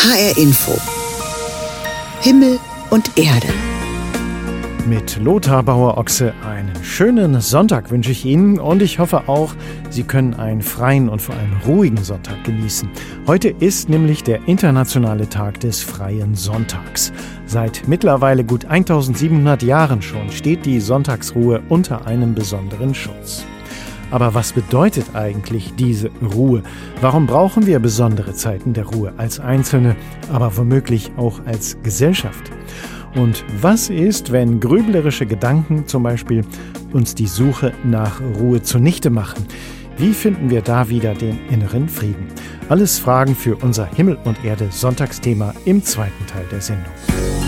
HR Info. Himmel und Erde. Mit Lothar Bauer-Ochse einen schönen Sonntag wünsche ich Ihnen und ich hoffe auch, Sie können einen freien und vor allem ruhigen Sonntag genießen. Heute ist nämlich der internationale Tag des freien Sonntags. Seit mittlerweile gut 1700 Jahren schon steht die Sonntagsruhe unter einem besonderen Schutz. Aber was bedeutet eigentlich diese Ruhe? Warum brauchen wir besondere Zeiten der Ruhe als Einzelne, aber womöglich auch als Gesellschaft? Und was ist, wenn grüblerische Gedanken zum Beispiel uns die Suche nach Ruhe zunichte machen? Wie finden wir da wieder den inneren Frieden? Alles Fragen für unser Himmel und Erde Sonntagsthema im zweiten Teil der Sendung.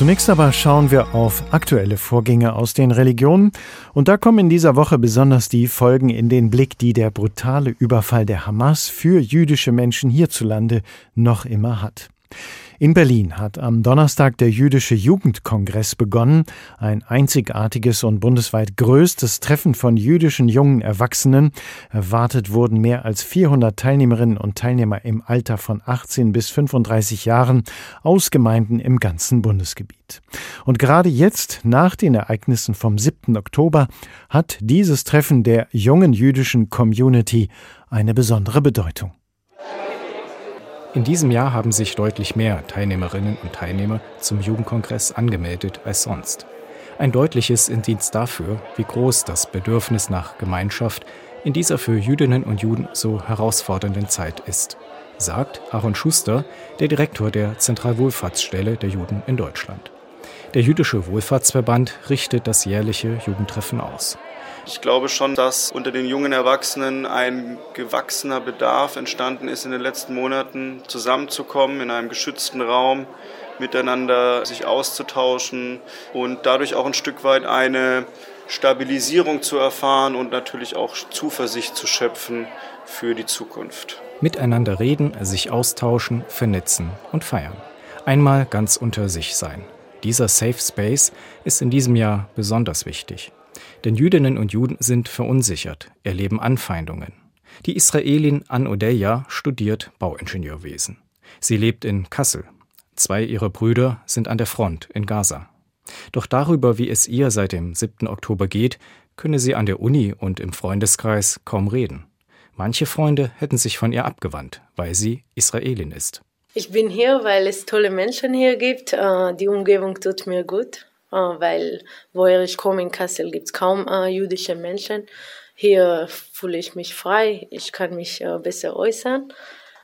Zunächst aber schauen wir auf aktuelle Vorgänge aus den Religionen und da kommen in dieser Woche besonders die Folgen in den Blick, die der brutale Überfall der Hamas für jüdische Menschen hierzulande noch immer hat. In Berlin hat am Donnerstag der Jüdische Jugendkongress begonnen, ein einzigartiges und bundesweit größtes Treffen von jüdischen jungen Erwachsenen. Erwartet wurden mehr als 400 Teilnehmerinnen und Teilnehmer im Alter von 18 bis 35 Jahren aus Gemeinden im ganzen Bundesgebiet. Und gerade jetzt, nach den Ereignissen vom 7. Oktober, hat dieses Treffen der jungen jüdischen Community eine besondere Bedeutung. In diesem Jahr haben sich deutlich mehr Teilnehmerinnen und Teilnehmer zum Jugendkongress angemeldet als sonst. Ein deutliches Indiz dafür, wie groß das Bedürfnis nach Gemeinschaft in dieser für Jüdinnen und Juden so herausfordernden Zeit ist, sagt Aaron Schuster, der Direktor der Zentralwohlfahrtsstelle der Juden in Deutschland. Der Jüdische Wohlfahrtsverband richtet das jährliche Jugendtreffen aus. Ich glaube schon, dass unter den jungen Erwachsenen ein gewachsener Bedarf entstanden ist, in den letzten Monaten zusammenzukommen in einem geschützten Raum, miteinander sich auszutauschen und dadurch auch ein Stück weit eine Stabilisierung zu erfahren und natürlich auch Zuversicht zu schöpfen für die Zukunft. Miteinander reden, sich austauschen, vernetzen und feiern. Einmal ganz unter sich sein. Dieser Safe Space ist in diesem Jahr besonders wichtig. Denn Jüdinnen und Juden sind verunsichert, erleben Anfeindungen. Die Israelin An Odeya studiert Bauingenieurwesen. Sie lebt in Kassel. Zwei ihrer Brüder sind an der Front in Gaza. Doch darüber, wie es ihr seit dem 7. Oktober geht, könne sie an der Uni und im Freundeskreis kaum reden. Manche Freunde hätten sich von ihr abgewandt, weil sie Israelin ist. Ich bin hier, weil es tolle Menschen hier gibt. Äh, die Umgebung tut mir gut. Ah, weil woher ich komme in Kassel gibt es kaum äh, jüdische Menschen. Hier fühle ich mich frei, ich kann mich äh, besser äußern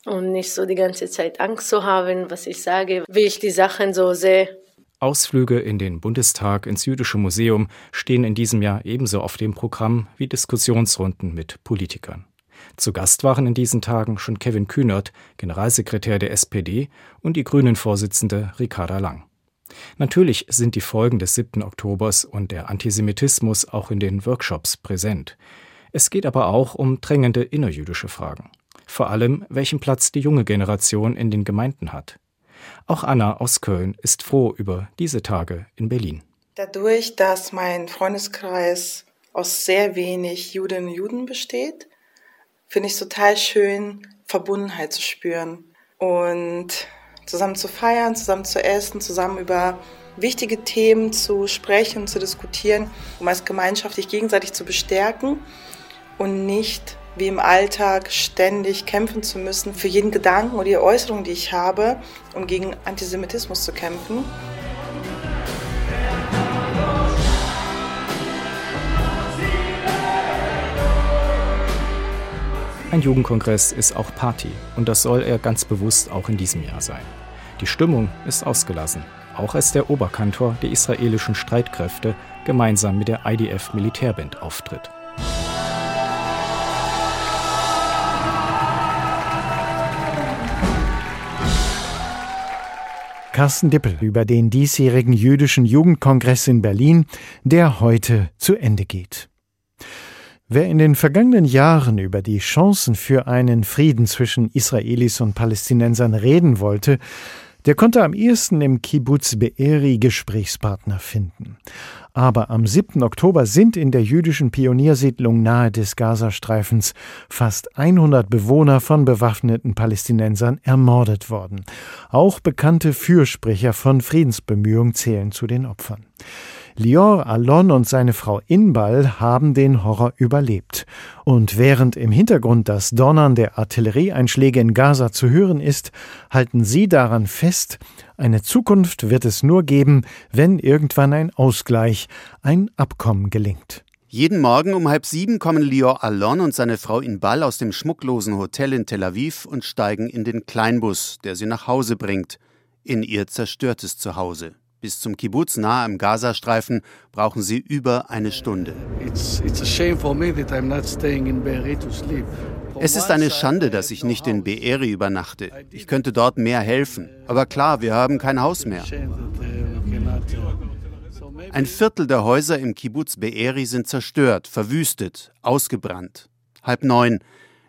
und nicht so die ganze Zeit Angst zu haben, was ich sage, wie ich die Sachen so sehe. Ausflüge in den Bundestag, ins Jüdische Museum stehen in diesem Jahr ebenso auf dem Programm wie Diskussionsrunden mit Politikern. Zu Gast waren in diesen Tagen schon Kevin Kühnert, Generalsekretär der SPD, und die Grünen-Vorsitzende Ricarda Lang. Natürlich sind die Folgen des 7. Oktobers und der Antisemitismus auch in den Workshops präsent. Es geht aber auch um drängende innerjüdische Fragen. Vor allem, welchen Platz die junge Generation in den Gemeinden hat. Auch Anna aus Köln ist froh über diese Tage in Berlin. Dadurch, dass mein Freundeskreis aus sehr wenig Judinnen und Juden besteht, finde ich es total schön, Verbundenheit zu spüren. Und zusammen zu feiern, zusammen zu essen, zusammen über wichtige Themen zu sprechen, zu diskutieren, um als Gemeinschaft sich gegenseitig zu bestärken und nicht wie im Alltag ständig kämpfen zu müssen für jeden Gedanken oder die Äußerung, die ich habe, um gegen Antisemitismus zu kämpfen. Ein Jugendkongress ist auch Party und das soll er ganz bewusst auch in diesem Jahr sein. Die Stimmung ist ausgelassen, auch als der Oberkantor der israelischen Streitkräfte gemeinsam mit der IDF Militärband auftritt. Carsten Dippel über den diesjährigen jüdischen Jugendkongress in Berlin, der heute zu Ende geht. Wer in den vergangenen Jahren über die Chancen für einen Frieden zwischen Israelis und Palästinensern reden wollte, der konnte am ehesten im Kibbutz Be'eri Gesprächspartner finden. Aber am 7. Oktober sind in der jüdischen Pioniersiedlung nahe des Gazastreifens fast 100 Bewohner von bewaffneten Palästinensern ermordet worden. Auch bekannte Fürsprecher von Friedensbemühungen zählen zu den Opfern. Lior Alon und seine Frau Inbal haben den Horror überlebt. Und während im Hintergrund das Donnern der Artillerieeinschläge in Gaza zu hören ist, halten sie daran fest, eine Zukunft wird es nur geben, wenn irgendwann ein Ausgleich, ein Abkommen gelingt. Jeden Morgen um halb sieben kommen Lior Alon und seine Frau Inbal aus dem schmucklosen Hotel in Tel Aviv und steigen in den Kleinbus, der sie nach Hause bringt, in ihr zerstörtes Zuhause. Bis zum Kibbutz nahe im Gazastreifen brauchen sie über eine Stunde. Es ist eine Schande, dass ich nicht in Be'eri übernachte. Ich könnte dort mehr helfen. Aber klar, wir haben kein Haus mehr. Ein Viertel der Häuser im Kibbutz Be'eri sind zerstört, verwüstet, ausgebrannt. Halb neun.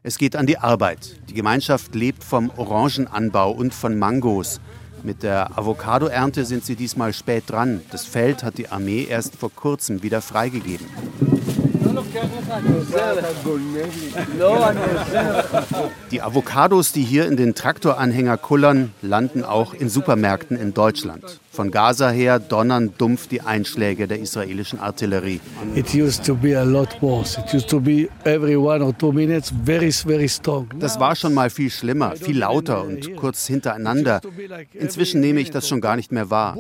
Es geht an die Arbeit. Die Gemeinschaft lebt vom Orangenanbau und von Mangos. Mit der Avocadoernte sind sie diesmal spät dran. Das Feld hat die Armee erst vor kurzem wieder freigegeben. Die Avocados, die hier in den Traktoranhänger kullern, landen auch in Supermärkten in Deutschland. Von Gaza her donnern dumpf die Einschläge der israelischen Artillerie. Das war schon mal viel schlimmer, viel lauter und kurz hintereinander. Inzwischen nehme ich das schon gar nicht mehr wahr.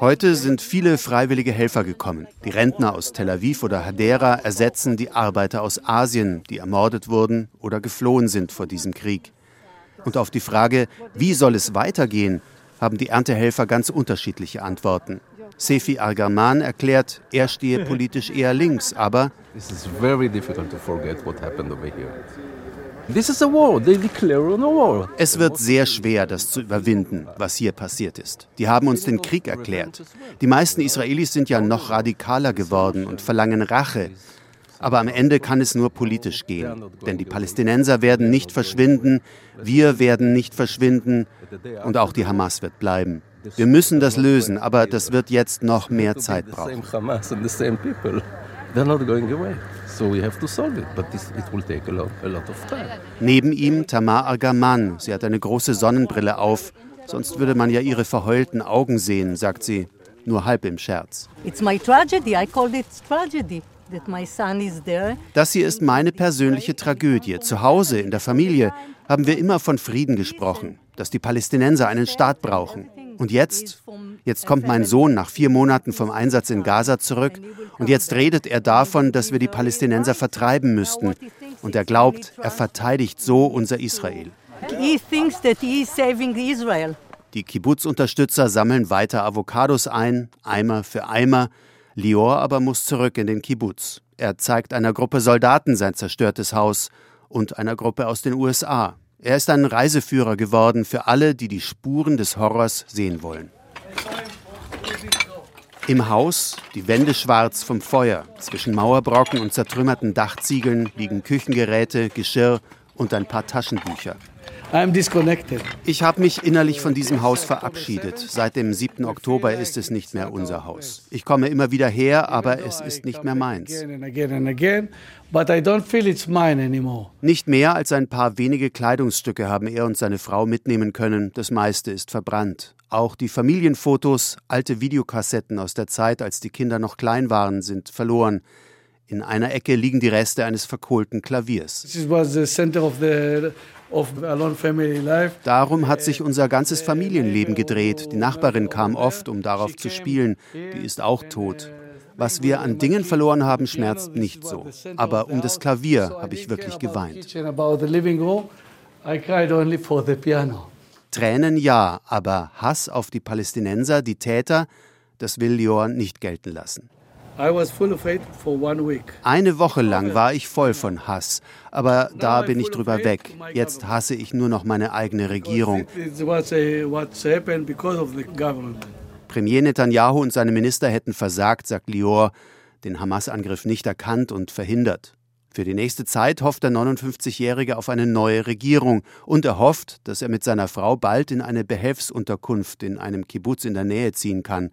Heute sind viele freiwillige Helfer gekommen. Die Rentner aus Tel Aviv oder Hadera ersetzen die Arbeiter aus Asien, die ermordet wurden oder geflohen sind vor diesem Krieg. Und auf die Frage, wie soll es weitergehen, haben die Erntehelfer ganz unterschiedliche Antworten. Sefi Argaman erklärt, er stehe politisch eher links, aber es wird sehr schwer, das zu überwinden, was hier passiert ist. Die haben uns den Krieg erklärt. Die meisten Israelis sind ja noch radikaler geworden und verlangen Rache. Aber am Ende kann es nur politisch gehen. Denn die Palästinenser werden nicht verschwinden, wir werden nicht verschwinden und auch die Hamas wird bleiben. Wir müssen das lösen, aber das wird jetzt noch mehr Zeit brauchen. So we have to solve it, but this, it will take a lot, a lot of time. Neben ihm Tamar Argaman. Sie hat eine große Sonnenbrille auf. Sonst würde man ja ihre verheulten Augen sehen, sagt sie, nur halb im Scherz. It's my tragedy. I called it tragedy. Das hier ist meine persönliche Tragödie. Zu Hause, in der Familie, haben wir immer von Frieden gesprochen, dass die Palästinenser einen Staat brauchen. Und jetzt, jetzt kommt mein Sohn nach vier Monaten vom Einsatz in Gaza zurück und jetzt redet er davon, dass wir die Palästinenser vertreiben müssten. Und er glaubt, er verteidigt so unser Israel. Die Kibbutz-Unterstützer sammeln weiter Avocados ein, Eimer für Eimer. Lior aber muss zurück in den Kibbutz. Er zeigt einer Gruppe Soldaten sein zerstörtes Haus und einer Gruppe aus den USA. Er ist ein Reiseführer geworden für alle, die die Spuren des Horrors sehen wollen. Im Haus, die Wände schwarz vom Feuer, zwischen Mauerbrocken und zertrümmerten Dachziegeln liegen Küchengeräte, Geschirr und ein paar Taschenbücher. Ich habe mich innerlich von diesem Haus verabschiedet. Seit dem 7. Oktober ist es nicht mehr unser Haus. Ich komme immer wieder her, aber es ist nicht mehr meins. Nicht mehr als ein paar wenige Kleidungsstücke haben er und seine Frau mitnehmen können. Das meiste ist verbrannt. Auch die Familienfotos, alte Videokassetten aus der Zeit, als die Kinder noch klein waren, sind verloren. In einer Ecke liegen die Reste eines verkohlten Klaviers. Darum hat sich unser ganzes Familienleben gedreht. Die Nachbarin kam oft, um darauf zu spielen. Die ist auch tot. Was wir an Dingen verloren haben, schmerzt nicht so. Aber um das Klavier habe ich wirklich geweint. Tränen ja, aber Hass auf die Palästinenser, die Täter, das will Lior nicht gelten lassen. Eine Woche lang war ich voll von Hass, aber da bin ich drüber weg. Jetzt hasse ich nur noch meine eigene Regierung. Premier Netanyahu und seine Minister hätten versagt, sagt Lior, den Hamas-Angriff nicht erkannt und verhindert. Für die nächste Zeit hofft der 59-Jährige auf eine neue Regierung und er hofft, dass er mit seiner Frau bald in eine Behelfsunterkunft in einem Kibbutz in der Nähe ziehen kann.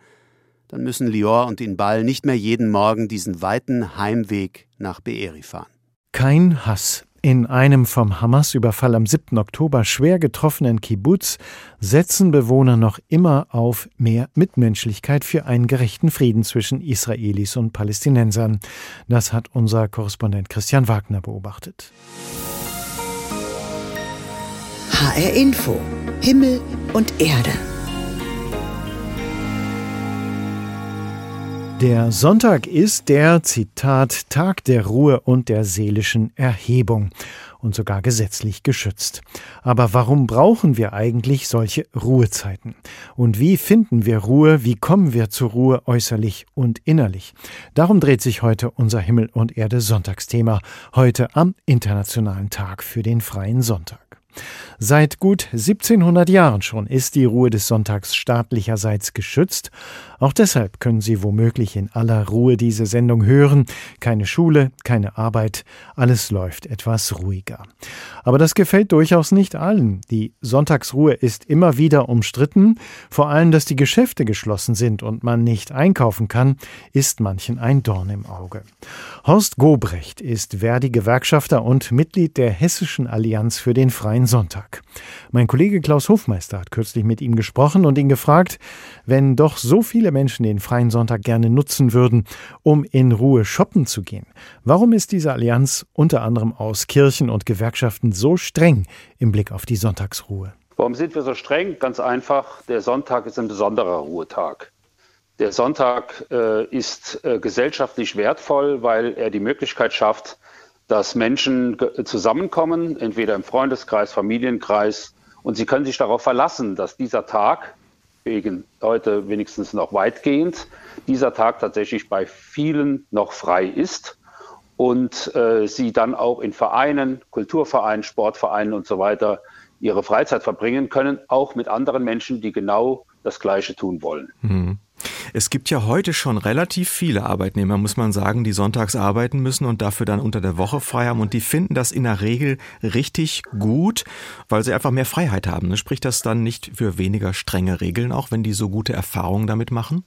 Dann müssen Lior und Inbal nicht mehr jeden Morgen diesen weiten Heimweg nach Beeri fahren. Kein Hass, in einem vom Hamas-Überfall am 7. Oktober schwer getroffenen Kibbutz setzen Bewohner noch immer auf mehr Mitmenschlichkeit für einen gerechten Frieden zwischen Israelis und Palästinensern. Das hat unser Korrespondent Christian Wagner beobachtet. HR Info. Himmel und Erde. Der Sonntag ist der, Zitat, Tag der Ruhe und der seelischen Erhebung und sogar gesetzlich geschützt. Aber warum brauchen wir eigentlich solche Ruhezeiten? Und wie finden wir Ruhe? Wie kommen wir zur Ruhe äußerlich und innerlich? Darum dreht sich heute unser Himmel und Erde Sonntagsthema, heute am Internationalen Tag für den freien Sonntag. Seit gut 1700 Jahren schon ist die Ruhe des Sonntags staatlicherseits geschützt. Auch deshalb können Sie womöglich in aller Ruhe diese Sendung hören. Keine Schule, keine Arbeit, alles läuft etwas ruhiger. Aber das gefällt durchaus nicht allen. Die Sonntagsruhe ist immer wieder umstritten. Vor allem, dass die Geschäfte geschlossen sind und man nicht einkaufen kann, ist manchen ein Dorn im Auge. Horst Gobrecht ist Verdi-Gewerkschafter und Mitglied der Hessischen Allianz für den Freien Sonntag. Sonntag. Mein Kollege Klaus Hofmeister hat kürzlich mit ihm gesprochen und ihn gefragt, wenn doch so viele Menschen den freien Sonntag gerne nutzen würden, um in Ruhe shoppen zu gehen, warum ist diese Allianz unter anderem aus Kirchen und Gewerkschaften so streng im Blick auf die Sonntagsruhe? Warum sind wir so streng? Ganz einfach, der Sonntag ist ein besonderer Ruhetag. Der Sonntag äh, ist äh, gesellschaftlich wertvoll, weil er die Möglichkeit schafft, dass Menschen zusammenkommen, entweder im Freundeskreis, Familienkreis, und sie können sich darauf verlassen, dass dieser Tag, wegen heute wenigstens noch weitgehend, dieser Tag tatsächlich bei vielen noch frei ist und äh, sie dann auch in Vereinen, Kulturvereinen, Sportvereinen und so weiter ihre Freizeit verbringen können, auch mit anderen Menschen, die genau das Gleiche tun wollen. Mhm. Es gibt ja heute schon relativ viele Arbeitnehmer, muss man sagen, die sonntags arbeiten müssen und dafür dann unter der Woche frei haben. Und die finden das in der Regel richtig gut, weil sie einfach mehr Freiheit haben. Ne? Spricht das dann nicht für weniger strenge Regeln, auch wenn die so gute Erfahrungen damit machen?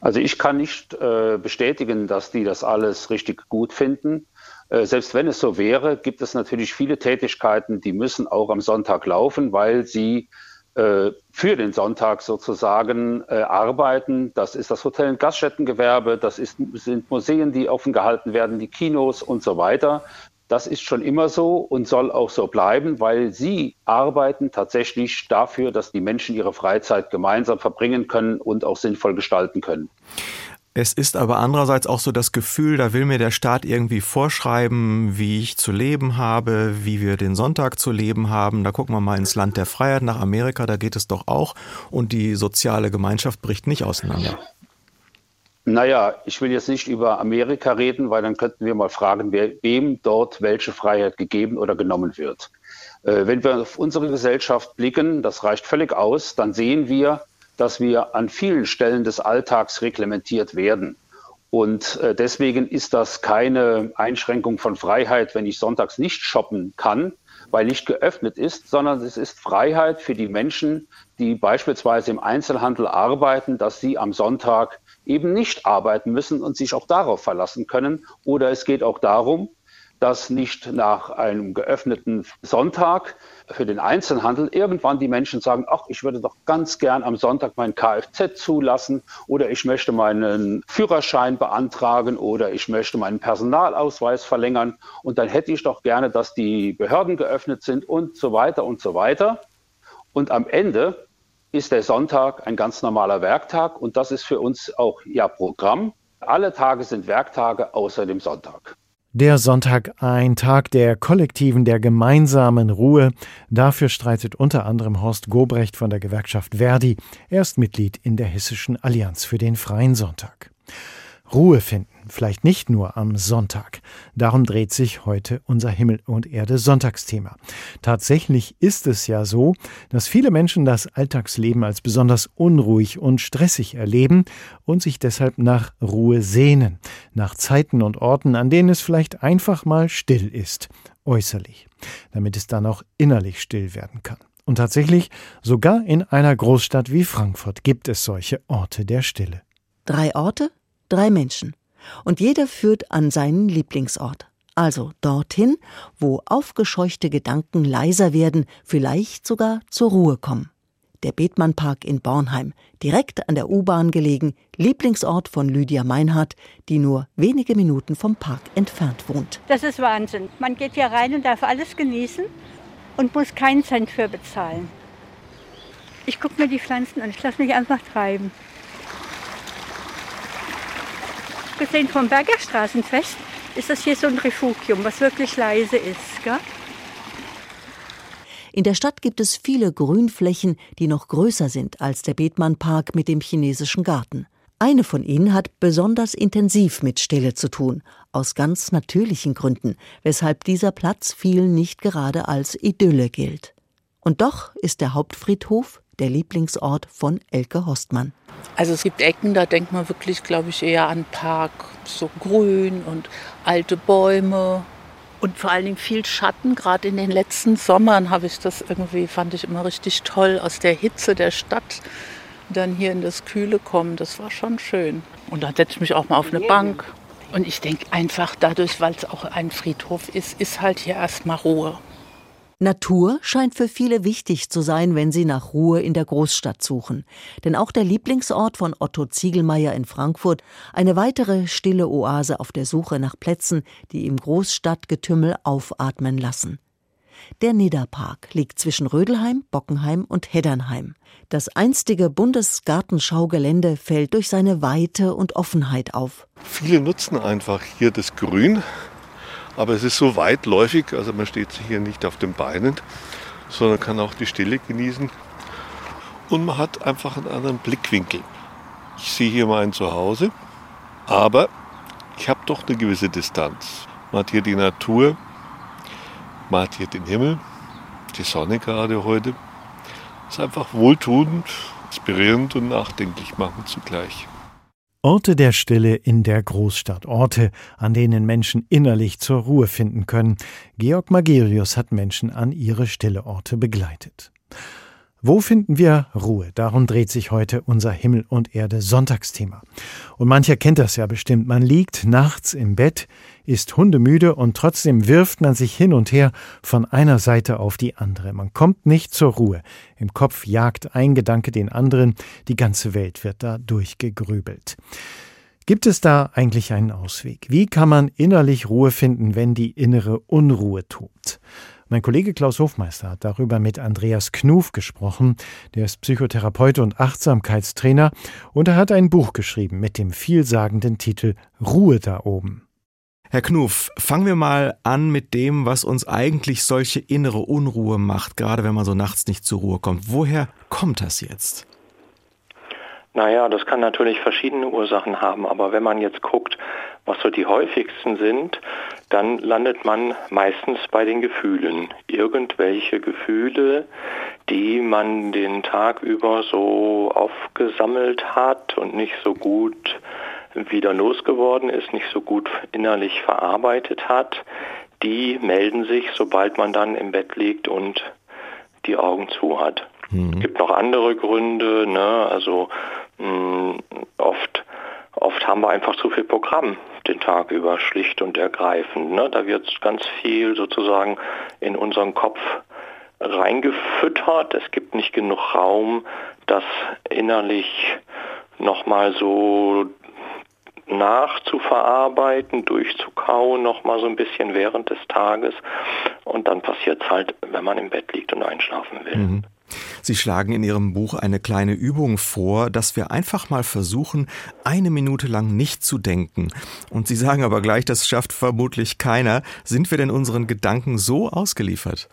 Also ich kann nicht äh, bestätigen, dass die das alles richtig gut finden. Äh, selbst wenn es so wäre, gibt es natürlich viele Tätigkeiten, die müssen auch am Sonntag laufen, weil sie für den Sonntag sozusagen äh, arbeiten. Das ist das Hotel- und Gaststättengewerbe, das ist, sind Museen, die offen gehalten werden, die Kinos und so weiter. Das ist schon immer so und soll auch so bleiben, weil sie arbeiten tatsächlich dafür, dass die Menschen ihre Freizeit gemeinsam verbringen können und auch sinnvoll gestalten können. Es ist aber andererseits auch so das Gefühl, da will mir der Staat irgendwie vorschreiben, wie ich zu leben habe, wie wir den Sonntag zu leben haben. Da gucken wir mal ins Land der Freiheit nach Amerika, da geht es doch auch. Und die soziale Gemeinschaft bricht nicht auseinander. Naja, ich will jetzt nicht über Amerika reden, weil dann könnten wir mal fragen, wer, wem dort welche Freiheit gegeben oder genommen wird. Äh, wenn wir auf unsere Gesellschaft blicken, das reicht völlig aus, dann sehen wir, dass wir an vielen Stellen des Alltags reglementiert werden. Und äh, deswegen ist das keine Einschränkung von Freiheit, wenn ich sonntags nicht shoppen kann, weil nicht geöffnet ist, sondern es ist Freiheit für die Menschen, die beispielsweise im Einzelhandel arbeiten, dass sie am Sonntag eben nicht arbeiten müssen und sich auch darauf verlassen können. Oder es geht auch darum, dass nicht nach einem geöffneten Sonntag für den Einzelhandel irgendwann die Menschen sagen, ach, ich würde doch ganz gern am Sonntag mein Kfz zulassen oder ich möchte meinen Führerschein beantragen oder ich möchte meinen Personalausweis verlängern und dann hätte ich doch gerne, dass die Behörden geöffnet sind und so weiter und so weiter. Und am Ende ist der Sonntag ein ganz normaler Werktag und das ist für uns auch ja Programm. Alle Tage sind Werktage außer dem Sonntag. Der Sonntag ein Tag der kollektiven, der gemeinsamen Ruhe. Dafür streitet unter anderem Horst Gobrecht von der Gewerkschaft Verdi. Er ist Mitglied in der Hessischen Allianz für den Freien Sonntag. Ruhe finden, vielleicht nicht nur am Sonntag. Darum dreht sich heute unser Himmel und Erde Sonntagsthema. Tatsächlich ist es ja so, dass viele Menschen das Alltagsleben als besonders unruhig und stressig erleben und sich deshalb nach Ruhe sehnen, nach Zeiten und Orten, an denen es vielleicht einfach mal still ist, äußerlich, damit es dann auch innerlich still werden kann. Und tatsächlich, sogar in einer Großstadt wie Frankfurt gibt es solche Orte der Stille. Drei Orte, drei Menschen. Und jeder führt an seinen Lieblingsort. Also dorthin, wo aufgescheuchte Gedanken leiser werden, vielleicht sogar zur Ruhe kommen. Der Bethmann-Park in Bornheim, direkt an der U-Bahn gelegen, Lieblingsort von Lydia Meinhardt, die nur wenige Minuten vom Park entfernt wohnt. Das ist Wahnsinn. Man geht hier rein und darf alles genießen und muss keinen Cent für bezahlen. Ich gucke mir die Pflanzen an, ich lasse mich einfach treiben. Gesehen vom Bergerstraßenfest ist das hier so ein Refugium, was wirklich leise ist. Gell? In der Stadt gibt es viele Grünflächen, die noch größer sind als der Bethmann-Park mit dem chinesischen Garten. Eine von ihnen hat besonders intensiv mit Stille zu tun, aus ganz natürlichen Gründen, weshalb dieser Platz vielen nicht gerade als Idylle gilt. Und doch ist der Hauptfriedhof der Lieblingsort von Elke Hostmann. Also es gibt Ecken, da denkt man wirklich, glaube ich, eher an Park, so grün und alte Bäume und vor allen Dingen viel Schatten. Gerade in den letzten Sommern habe ich das irgendwie, fand ich immer richtig toll, aus der Hitze der Stadt dann hier in das Kühle kommen, das war schon schön. Und dann setze ich mich auch mal auf eine Bank. Und ich denke einfach dadurch, weil es auch ein Friedhof ist, ist halt hier erstmal Ruhe. Natur scheint für viele wichtig zu sein, wenn sie nach Ruhe in der Großstadt suchen. Denn auch der Lieblingsort von Otto Ziegelmeier in Frankfurt, eine weitere stille Oase auf der Suche nach Plätzen, die im Großstadtgetümmel aufatmen lassen. Der Nidderpark liegt zwischen Rödelheim, Bockenheim und Heddernheim. Das einstige Bundesgartenschaugelände fällt durch seine Weite und Offenheit auf. Viele nutzen einfach hier das Grün, aber es ist so weitläufig, also man steht hier nicht auf den Beinen, sondern kann auch die Stille genießen. Und man hat einfach einen anderen Blickwinkel. Ich sehe hier mein Zuhause, aber ich habe doch eine gewisse Distanz. Man hat hier die Natur, man hat hier den Himmel, die Sonne gerade heute. Es ist einfach wohltuend, inspirierend und nachdenklich machen zugleich. Orte der Stille in der Großstadt, Orte, an denen Menschen innerlich zur Ruhe finden können. Georg Magerius hat Menschen an ihre stille Orte begleitet. Wo finden wir Ruhe? Darum dreht sich heute unser Himmel und Erde Sonntagsthema. Und mancher kennt das ja bestimmt. Man liegt nachts im Bett, ist hundemüde und trotzdem wirft man sich hin und her von einer Seite auf die andere. Man kommt nicht zur Ruhe. Im Kopf jagt ein Gedanke den anderen. Die ganze Welt wird da durchgegrübelt. Gibt es da eigentlich einen Ausweg? Wie kann man innerlich Ruhe finden, wenn die innere Unruhe tobt? Mein Kollege Klaus Hofmeister hat darüber mit Andreas Knuf gesprochen. Der ist Psychotherapeut und Achtsamkeitstrainer und er hat ein Buch geschrieben mit dem vielsagenden Titel Ruhe da oben. Herr Knuf, fangen wir mal an mit dem, was uns eigentlich solche innere Unruhe macht, gerade wenn man so nachts nicht zur Ruhe kommt. Woher kommt das jetzt? Naja, das kann natürlich verschiedene Ursachen haben, aber wenn man jetzt guckt, was so die häufigsten sind, dann landet man meistens bei den Gefühlen. Irgendwelche Gefühle, die man den Tag über so aufgesammelt hat und nicht so gut wieder losgeworden ist, nicht so gut innerlich verarbeitet hat, die melden sich, sobald man dann im Bett liegt und die Augen zu hat. Mhm. Es gibt noch andere Gründe, ne? also mh, hm, oft oft haben wir einfach zu viel Programm den Tag über, schlicht und ergreifend. Ne? Da wird ganz viel sozusagen in unseren Kopf reingefüttert. Es gibt nicht genug Raum, das innerlich nochmal so nachzuverarbeiten, durchzukauen, nochmal so ein bisschen während des Tages. Und dann passiert es halt, wenn man im Bett liegt und einschlafen will. Mhm. Sie schlagen in Ihrem Buch eine kleine Übung vor, dass wir einfach mal versuchen, eine Minute lang nicht zu denken. Und Sie sagen aber gleich, das schafft vermutlich keiner. Sind wir denn unseren Gedanken so ausgeliefert?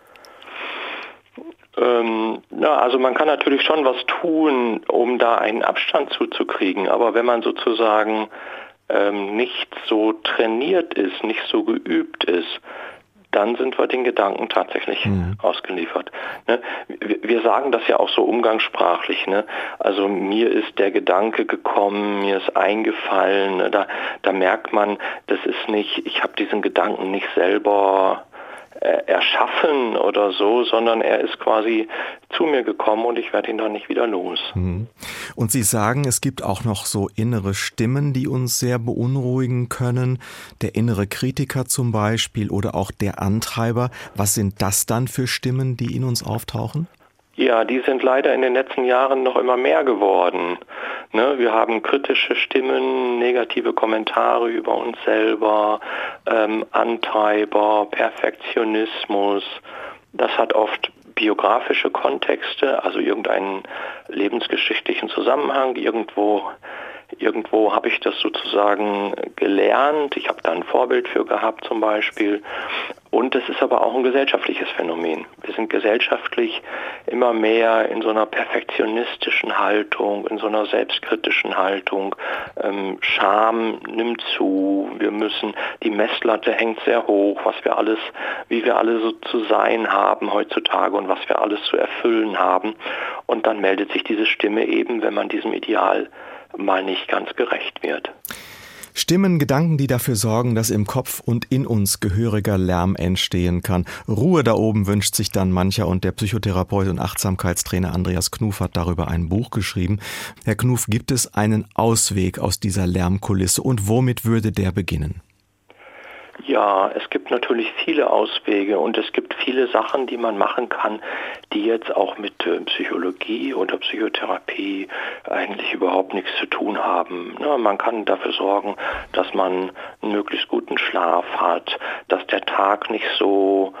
Ähm, ja, also man kann natürlich schon was tun, um da einen Abstand zuzukriegen. Aber wenn man sozusagen ähm, nicht so trainiert ist, nicht so geübt ist, dann sind wir den Gedanken tatsächlich mhm. ausgeliefert. Ne? Wir sagen das ja auch so umgangssprachlich. Ne? Also mir ist der Gedanke gekommen, mir ist eingefallen. Ne? Da, da merkt man, das ist nicht, ich habe diesen Gedanken nicht selber erschaffen oder so, sondern er ist quasi zu mir gekommen und ich werde ihn dann nicht wieder los. Mhm. Und Sie sagen, es gibt auch noch so innere Stimmen, die uns sehr beunruhigen können. Der innere Kritiker zum Beispiel oder auch der Antreiber. Was sind das dann für Stimmen, die in uns auftauchen? Ja, die sind leider in den letzten Jahren noch immer mehr geworden. Ne, wir haben kritische Stimmen, negative Kommentare über uns selber, ähm, Antreiber, Perfektionismus. Das hat oft biografische Kontexte, also irgendeinen lebensgeschichtlichen Zusammenhang. Irgendwo Irgendwo habe ich das sozusagen gelernt. Ich habe da ein Vorbild für gehabt zum Beispiel. Und es ist aber auch ein gesellschaftliches Phänomen. Wir sind gesellschaftlich immer mehr in so einer perfektionistischen Haltung, in so einer selbstkritischen Haltung. Ähm, Scham nimmt zu. Wir müssen, die Messlatte hängt sehr hoch, was wir alles, wie wir alle so zu sein haben heutzutage und was wir alles zu erfüllen haben. Und dann meldet sich diese Stimme eben, wenn man diesem Ideal mal nicht ganz gerecht wird. Stimmen, Gedanken, die dafür sorgen, dass im Kopf und in uns gehöriger Lärm entstehen kann. Ruhe da oben wünscht sich dann mancher und der Psychotherapeut und Achtsamkeitstrainer Andreas Knuf hat darüber ein Buch geschrieben. Herr Knuf, gibt es einen Ausweg aus dieser Lärmkulisse und womit würde der beginnen? Ja, es gibt natürlich viele Auswege und es gibt viele Sachen, die man machen kann, die jetzt auch mit äh, Psychologie oder Psychotherapie eigentlich überhaupt nichts zu tun haben. Na, man kann dafür sorgen, dass man einen möglichst guten Schlaf hat, dass der Tag nicht so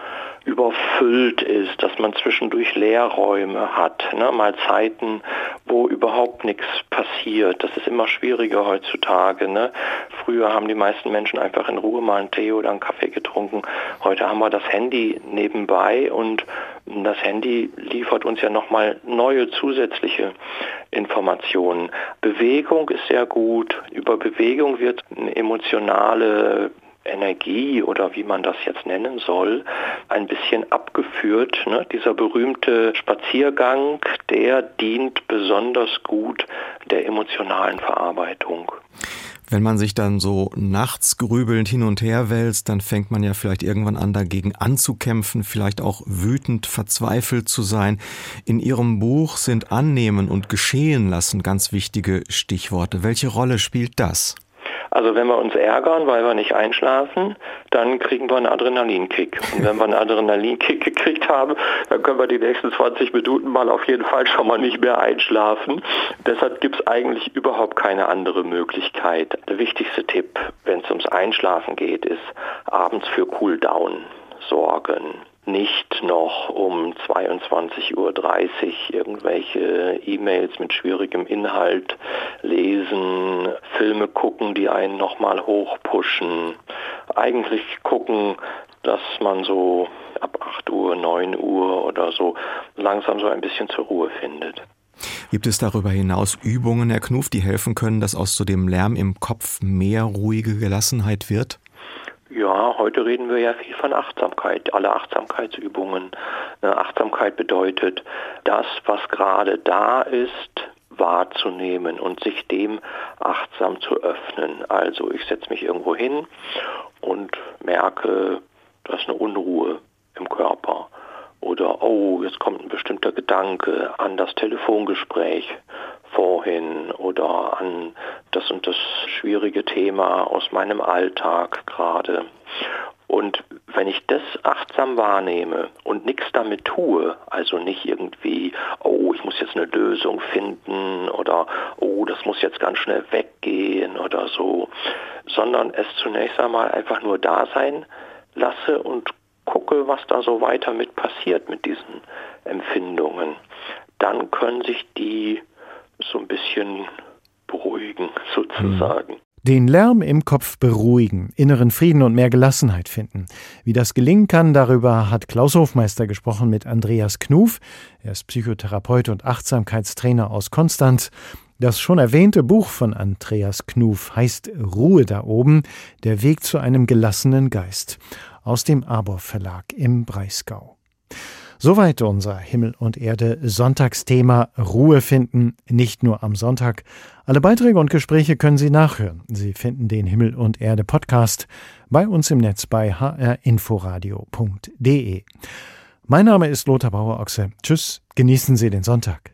überfüllt ist, dass man zwischendurch Leerräume hat, ne? mal Zeiten, wo überhaupt nichts passiert. Das ist immer schwieriger heutzutage. Ne? Früher haben die meisten Menschen einfach in Ruhe mal einen Tee oder einen Kaffee getrunken. Heute haben wir das Handy nebenbei und das Handy liefert uns ja nochmal neue zusätzliche Informationen. Bewegung ist sehr gut. Über Bewegung wird eine emotionale Energie oder wie man das jetzt nennen soll, ein bisschen abgeführt. Ne? Dieser berühmte Spaziergang, der dient besonders gut der emotionalen Verarbeitung. Wenn man sich dann so nachts grübelnd hin und her wälzt, dann fängt man ja vielleicht irgendwann an, dagegen anzukämpfen, vielleicht auch wütend, verzweifelt zu sein. In Ihrem Buch sind Annehmen und Geschehen lassen ganz wichtige Stichworte. Welche Rolle spielt das? Also wenn wir uns ärgern, weil wir nicht einschlafen, dann kriegen wir einen Adrenalinkick. Und wenn wir einen Adrenalinkick gekriegt haben, dann können wir die nächsten 20 Minuten mal auf jeden Fall schon mal nicht mehr einschlafen. Deshalb gibt es eigentlich überhaupt keine andere Möglichkeit. Der wichtigste Tipp, wenn es ums Einschlafen geht, ist abends für Cool Down sorgen nicht noch um 22.30 Uhr irgendwelche E-Mails mit schwierigem Inhalt lesen, Filme gucken, die einen nochmal hochpushen. Eigentlich gucken, dass man so ab 8 Uhr, 9 Uhr oder so langsam so ein bisschen zur Ruhe findet. Gibt es darüber hinaus Übungen, Herr Knuf, die helfen können, dass aus so dem Lärm im Kopf mehr ruhige Gelassenheit wird? Ja, heute reden wir ja viel von Achtsamkeit, alle Achtsamkeitsübungen. Achtsamkeit bedeutet, das, was gerade da ist, wahrzunehmen und sich dem achtsam zu öffnen. Also ich setze mich irgendwo hin und merke, da ist eine Unruhe im Körper. Oder, oh, jetzt kommt ein bestimmter Gedanke an das Telefongespräch vorhin oder an das und das schwierige Thema aus meinem Alltag gerade. Und wenn ich das achtsam wahrnehme und nichts damit tue, also nicht irgendwie, oh, ich muss jetzt eine Lösung finden oder oh, das muss jetzt ganz schnell weggehen oder so, sondern es zunächst einmal einfach nur da sein lasse und gucke, was da so weiter mit passiert mit diesen Empfindungen, dann können sich die so ein bisschen beruhigen sozusagen. Den Lärm im Kopf beruhigen, inneren Frieden und mehr Gelassenheit finden. Wie das gelingen kann, darüber hat Klaus Hofmeister gesprochen mit Andreas Knuf. Er ist Psychotherapeut und Achtsamkeitstrainer aus Konstanz. Das schon erwähnte Buch von Andreas Knuf heißt Ruhe da oben, der Weg zu einem gelassenen Geist aus dem Arbor Verlag im Breisgau. Soweit unser Himmel und Erde Sonntagsthema Ruhe finden, nicht nur am Sonntag. Alle Beiträge und Gespräche können Sie nachhören. Sie finden den Himmel und Erde Podcast bei uns im Netz bei hrinforadio.de. Mein Name ist Lothar Bauer-Ochse. Tschüss, genießen Sie den Sonntag.